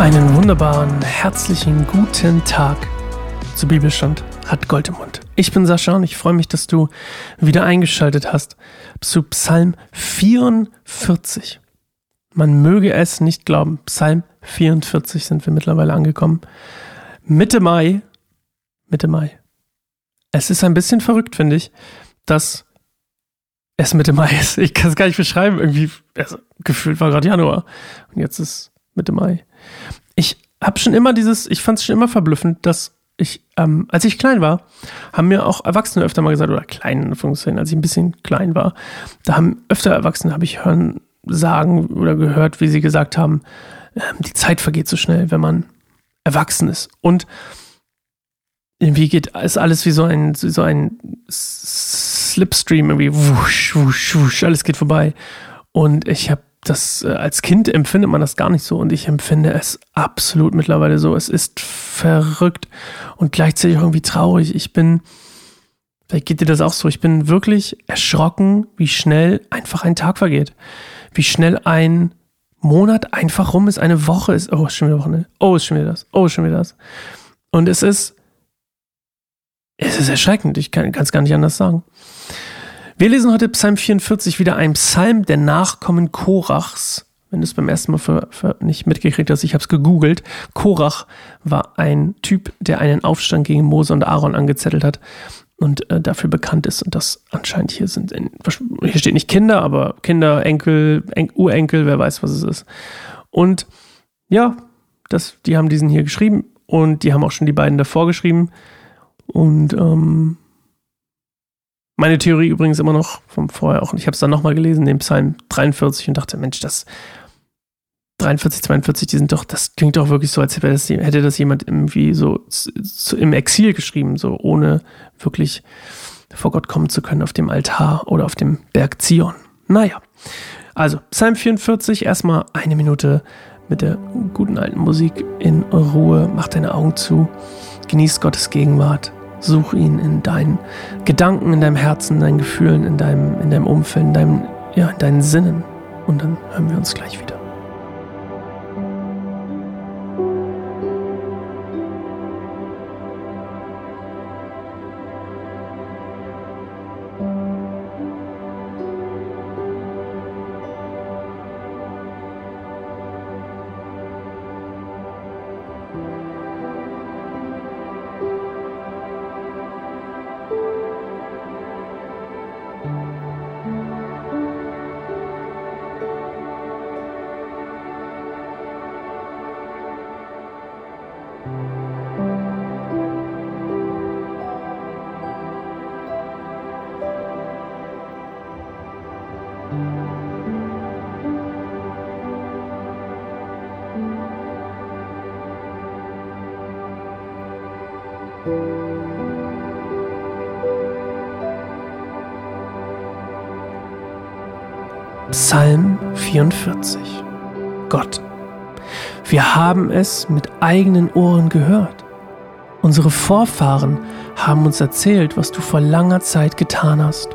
Einen wunderbaren, herzlichen guten Tag zu Bibelstand hat Gold im Mund. Ich bin Sascha und ich freue mich, dass du wieder eingeschaltet hast zu Psalm 44. Man möge es nicht glauben, Psalm 44 sind wir mittlerweile angekommen. Mitte Mai, Mitte Mai. Es ist ein bisschen verrückt, finde ich, dass es Mitte Mai ist. Ich kann es gar nicht beschreiben. Irgendwie, also, gefühlt war gerade Januar und jetzt ist Mitte Mai. Ich habe schon immer dieses, ich fand es schon immer verblüffend, dass ich, ähm, als ich klein war, haben mir auch Erwachsene öfter mal gesagt, oder klein in Anführungszeichen, als ich ein bisschen klein war, da haben öfter Erwachsene, habe ich hören, sagen oder gehört, wie sie gesagt haben, ähm, die Zeit vergeht so schnell, wenn man erwachsen ist. Und irgendwie geht, ist alles wie so ein, so ein Slipstream, irgendwie wusch, wusch, wusch, alles geht vorbei. Und ich habe das, äh, als Kind empfindet man das gar nicht so und ich empfinde es absolut mittlerweile so. Es ist verrückt und gleichzeitig irgendwie traurig. Ich bin, vielleicht geht dir das auch so, ich bin wirklich erschrocken, wie schnell einfach ein Tag vergeht. Wie schnell ein Monat einfach rum ist, eine Woche ist, oh, ist schon wieder Wochenende, oh, ist schon wieder das, oh, ist schon wieder das. Und es ist, es ist erschreckend, ich kann es gar nicht anders sagen. Wir lesen heute Psalm 44, wieder ein Psalm der Nachkommen Korachs. Wenn du es beim ersten Mal für, für nicht mitgekriegt hast, ich habe es gegoogelt. Korach war ein Typ, der einen Aufstand gegen Mose und Aaron angezettelt hat und äh, dafür bekannt ist. Und das anscheinend hier sind, in, hier steht nicht Kinder, aber Kinder, Enkel, en Urenkel, wer weiß, was es ist. Und ja, das, die haben diesen hier geschrieben und die haben auch schon die beiden davor geschrieben. Und ähm, meine Theorie übrigens immer noch vom vorher auch. Und ich habe es dann nochmal gelesen, den Psalm 43 und dachte, Mensch, das 43, 42, die sind doch, das klingt doch wirklich so, als hätte das, hätte das jemand irgendwie so, im Exil geschrieben, so ohne wirklich vor Gott kommen zu können auf dem Altar oder auf dem Berg Zion. Naja, also Psalm 44, erstmal eine Minute mit der guten alten Musik in Ruhe, mach deine Augen zu, genieß Gottes Gegenwart Such ihn in deinen Gedanken, in deinem Herzen, in deinen Gefühlen, in deinem, in deinem Umfeld, in, deinem, ja, in deinen Sinnen. Und dann hören wir uns gleich wieder. Psalm 44 Gott, wir haben es mit eigenen Ohren gehört. Unsere Vorfahren haben uns erzählt, was du vor langer Zeit getan hast.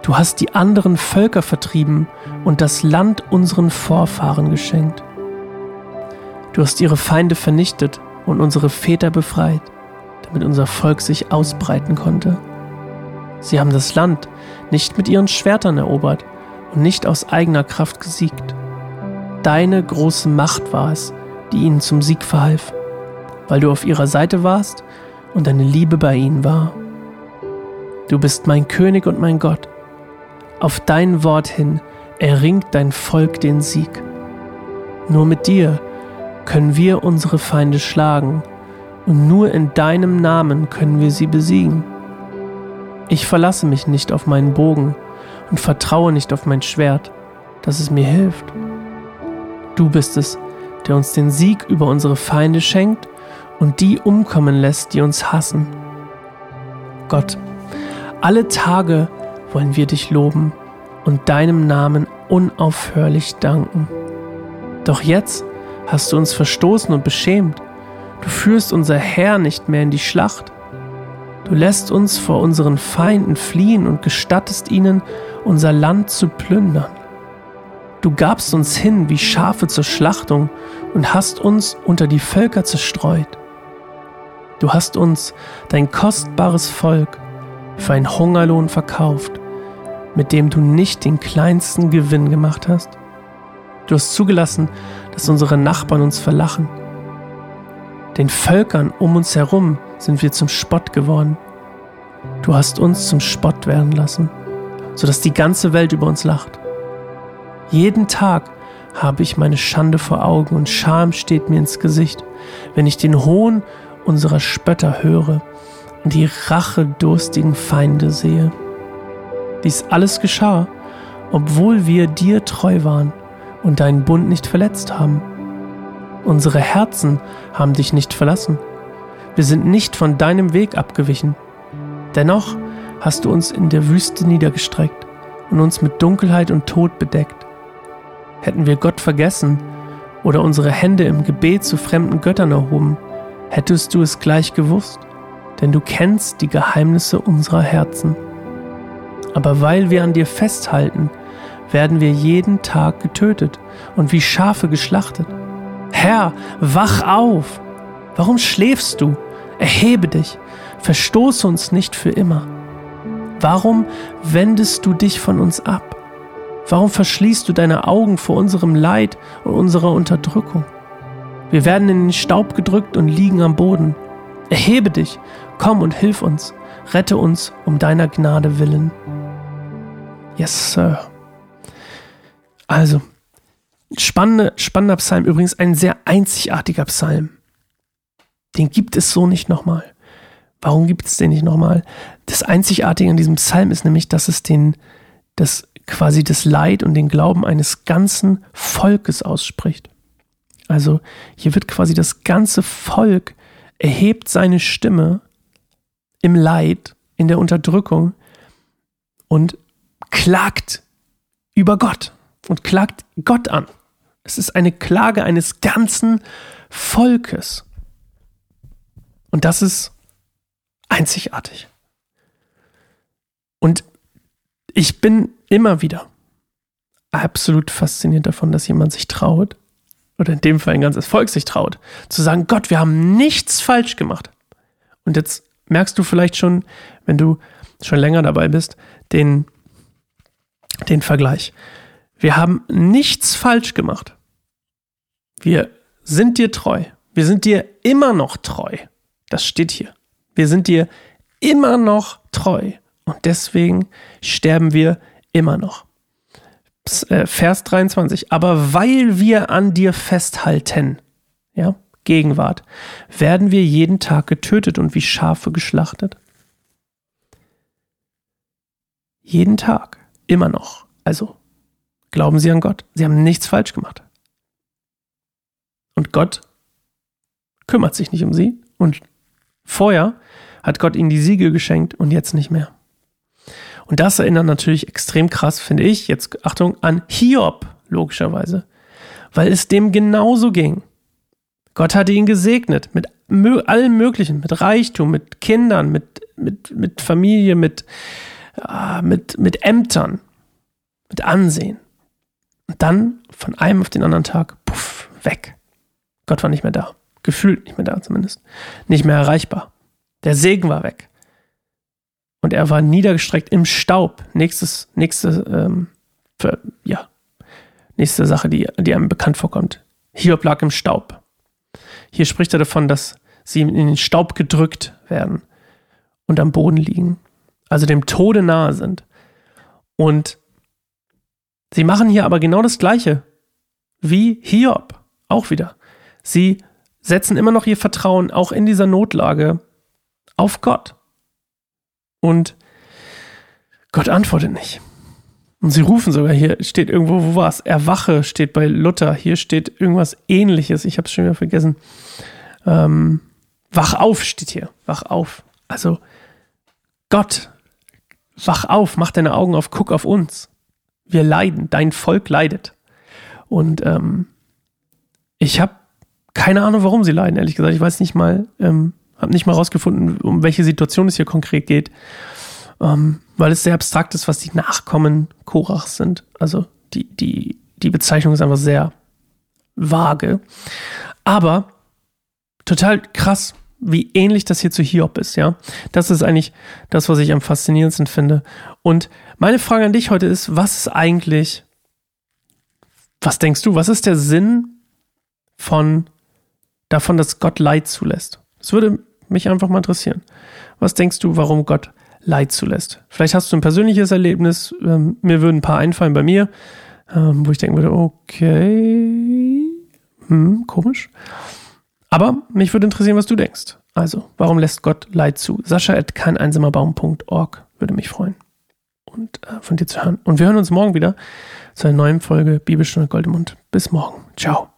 Du hast die anderen Völker vertrieben und das Land unseren Vorfahren geschenkt. Du hast ihre Feinde vernichtet und unsere Väter befreit, damit unser Volk sich ausbreiten konnte. Sie haben das Land nicht mit ihren Schwertern erobert und nicht aus eigener Kraft gesiegt. Deine große Macht war es, die ihnen zum Sieg verhalf, weil du auf ihrer Seite warst und deine Liebe bei ihnen war. Du bist mein König und mein Gott. Auf dein Wort hin erringt dein Volk den Sieg. Nur mit dir können wir unsere Feinde schlagen und nur in deinem Namen können wir sie besiegen. Ich verlasse mich nicht auf meinen Bogen und vertraue nicht auf mein Schwert, dass es mir hilft. Du bist es, der uns den Sieg über unsere Feinde schenkt und die umkommen lässt, die uns hassen. Gott, alle Tage wollen wir dich loben und deinem Namen unaufhörlich danken. Doch jetzt hast du uns verstoßen und beschämt. Du führst unser Herr nicht mehr in die Schlacht. Du lässt uns vor unseren Feinden fliehen und gestattest ihnen, unser Land zu plündern. Du gabst uns hin wie Schafe zur Schlachtung und hast uns unter die Völker zerstreut. Du hast uns, dein kostbares Volk, für einen Hungerlohn verkauft, mit dem du nicht den kleinsten Gewinn gemacht hast. Du hast zugelassen, dass unsere Nachbarn uns verlachen. Den Völkern um uns herum sind wir zum Spott geworden. Du hast uns zum Spott werden lassen, sodass die ganze Welt über uns lacht. Jeden Tag habe ich meine Schande vor Augen und Scham steht mir ins Gesicht, wenn ich den Hohn unserer Spötter höre und die rachedurstigen Feinde sehe. Dies alles geschah, obwohl wir dir treu waren und deinen Bund nicht verletzt haben. Unsere Herzen haben dich nicht verlassen. Wir sind nicht von deinem Weg abgewichen. Dennoch hast du uns in der Wüste niedergestreckt und uns mit Dunkelheit und Tod bedeckt. Hätten wir Gott vergessen oder unsere Hände im Gebet zu fremden Göttern erhoben, hättest du es gleich gewusst, denn du kennst die Geheimnisse unserer Herzen. Aber weil wir an dir festhalten, werden wir jeden Tag getötet und wie Schafe geschlachtet. Herr, wach auf! Warum schläfst du? Erhebe dich, verstoße uns nicht für immer. Warum wendest du dich von uns ab? Warum verschließt du deine Augen vor unserem Leid und unserer Unterdrückung? Wir werden in den Staub gedrückt und liegen am Boden. Erhebe dich, komm und hilf uns, rette uns um deiner Gnade willen. Yes, Sir. Also, spannende, spannender Psalm, übrigens ein sehr einzigartiger Psalm. Den gibt es so nicht nochmal. Warum gibt es den nicht nochmal? Das Einzigartige an diesem Psalm ist nämlich, dass es den, das quasi das Leid und den Glauben eines ganzen Volkes ausspricht. Also hier wird quasi das ganze Volk erhebt seine Stimme im Leid, in der Unterdrückung und klagt über Gott und klagt Gott an. Es ist eine Klage eines ganzen Volkes. Und das ist einzigartig. Und ich bin immer wieder absolut fasziniert davon, dass jemand sich traut, oder in dem Fall ein ganzes Volk sich traut, zu sagen, Gott, wir haben nichts falsch gemacht. Und jetzt merkst du vielleicht schon, wenn du schon länger dabei bist, den, den Vergleich. Wir haben nichts falsch gemacht. Wir sind dir treu. Wir sind dir immer noch treu. Das steht hier. Wir sind dir immer noch treu. Und deswegen sterben wir immer noch. Äh, Vers 23. Aber weil wir an dir festhalten, ja, Gegenwart, werden wir jeden Tag getötet und wie Schafe geschlachtet. Jeden Tag, immer noch. Also, glauben Sie an Gott. Sie haben nichts falsch gemacht. Und Gott kümmert sich nicht um Sie. Und vorher hat Gott Ihnen die Siegel geschenkt und jetzt nicht mehr. Und das erinnert natürlich extrem krass, finde ich, jetzt Achtung, an Hiob, logischerweise. Weil es dem genauso ging. Gott hatte ihn gesegnet mit allem Möglichen, mit Reichtum, mit Kindern, mit, mit, mit Familie, mit, äh, mit, mit Ämtern, mit Ansehen. Und dann von einem auf den anderen Tag, puff, weg. Gott war nicht mehr da. Gefühlt nicht mehr da zumindest. Nicht mehr erreichbar. Der Segen war weg und er war niedergestreckt im Staub. Nächstes, nächste, ähm, für, ja, nächste Sache, die, die einem bekannt vorkommt. Hiob lag im Staub. Hier spricht er davon, dass sie in den Staub gedrückt werden und am Boden liegen, also dem Tode nahe sind. Und sie machen hier aber genau das Gleiche wie Hiob, auch wieder. Sie setzen immer noch ihr Vertrauen, auch in dieser Notlage, auf Gott. Und Gott antwortet nicht. Und sie rufen sogar hier, steht irgendwo, wo war es? Erwache steht bei Luther. Hier steht irgendwas ähnliches. Ich habe es schon wieder vergessen. Ähm, wach auf steht hier. Wach auf. Also Gott, wach auf, mach deine Augen auf, guck auf uns. Wir leiden, dein Volk leidet. Und ähm, ich habe keine Ahnung, warum sie leiden, ehrlich gesagt. Ich weiß nicht mal, ähm, habe nicht mal rausgefunden, um welche Situation es hier konkret geht, ähm, weil es sehr abstrakt ist, was die Nachkommen Korachs sind. Also die, die, die Bezeichnung ist einfach sehr vage. Aber total krass, wie ähnlich das hier zu Hiob ist, ja. Das ist eigentlich das, was ich am faszinierendsten finde. Und meine Frage an dich heute ist, was ist eigentlich, was denkst du, was ist der Sinn von davon, dass Gott Leid zulässt? Das würde mich einfach mal interessieren. Was denkst du, warum Gott Leid zulässt? Vielleicht hast du ein persönliches Erlebnis, ähm, mir würden ein paar einfallen bei mir, ähm, wo ich denken würde, okay, hm, komisch. Aber mich würde interessieren, was du denkst. Also, warum lässt Gott Leid zu? Sascha at keineinsamerbaum.org würde mich freuen. Und äh, von dir zu hören. Und wir hören uns morgen wieder zu einer neuen Folge Bibelstunde Goldemund. Bis morgen. Ciao.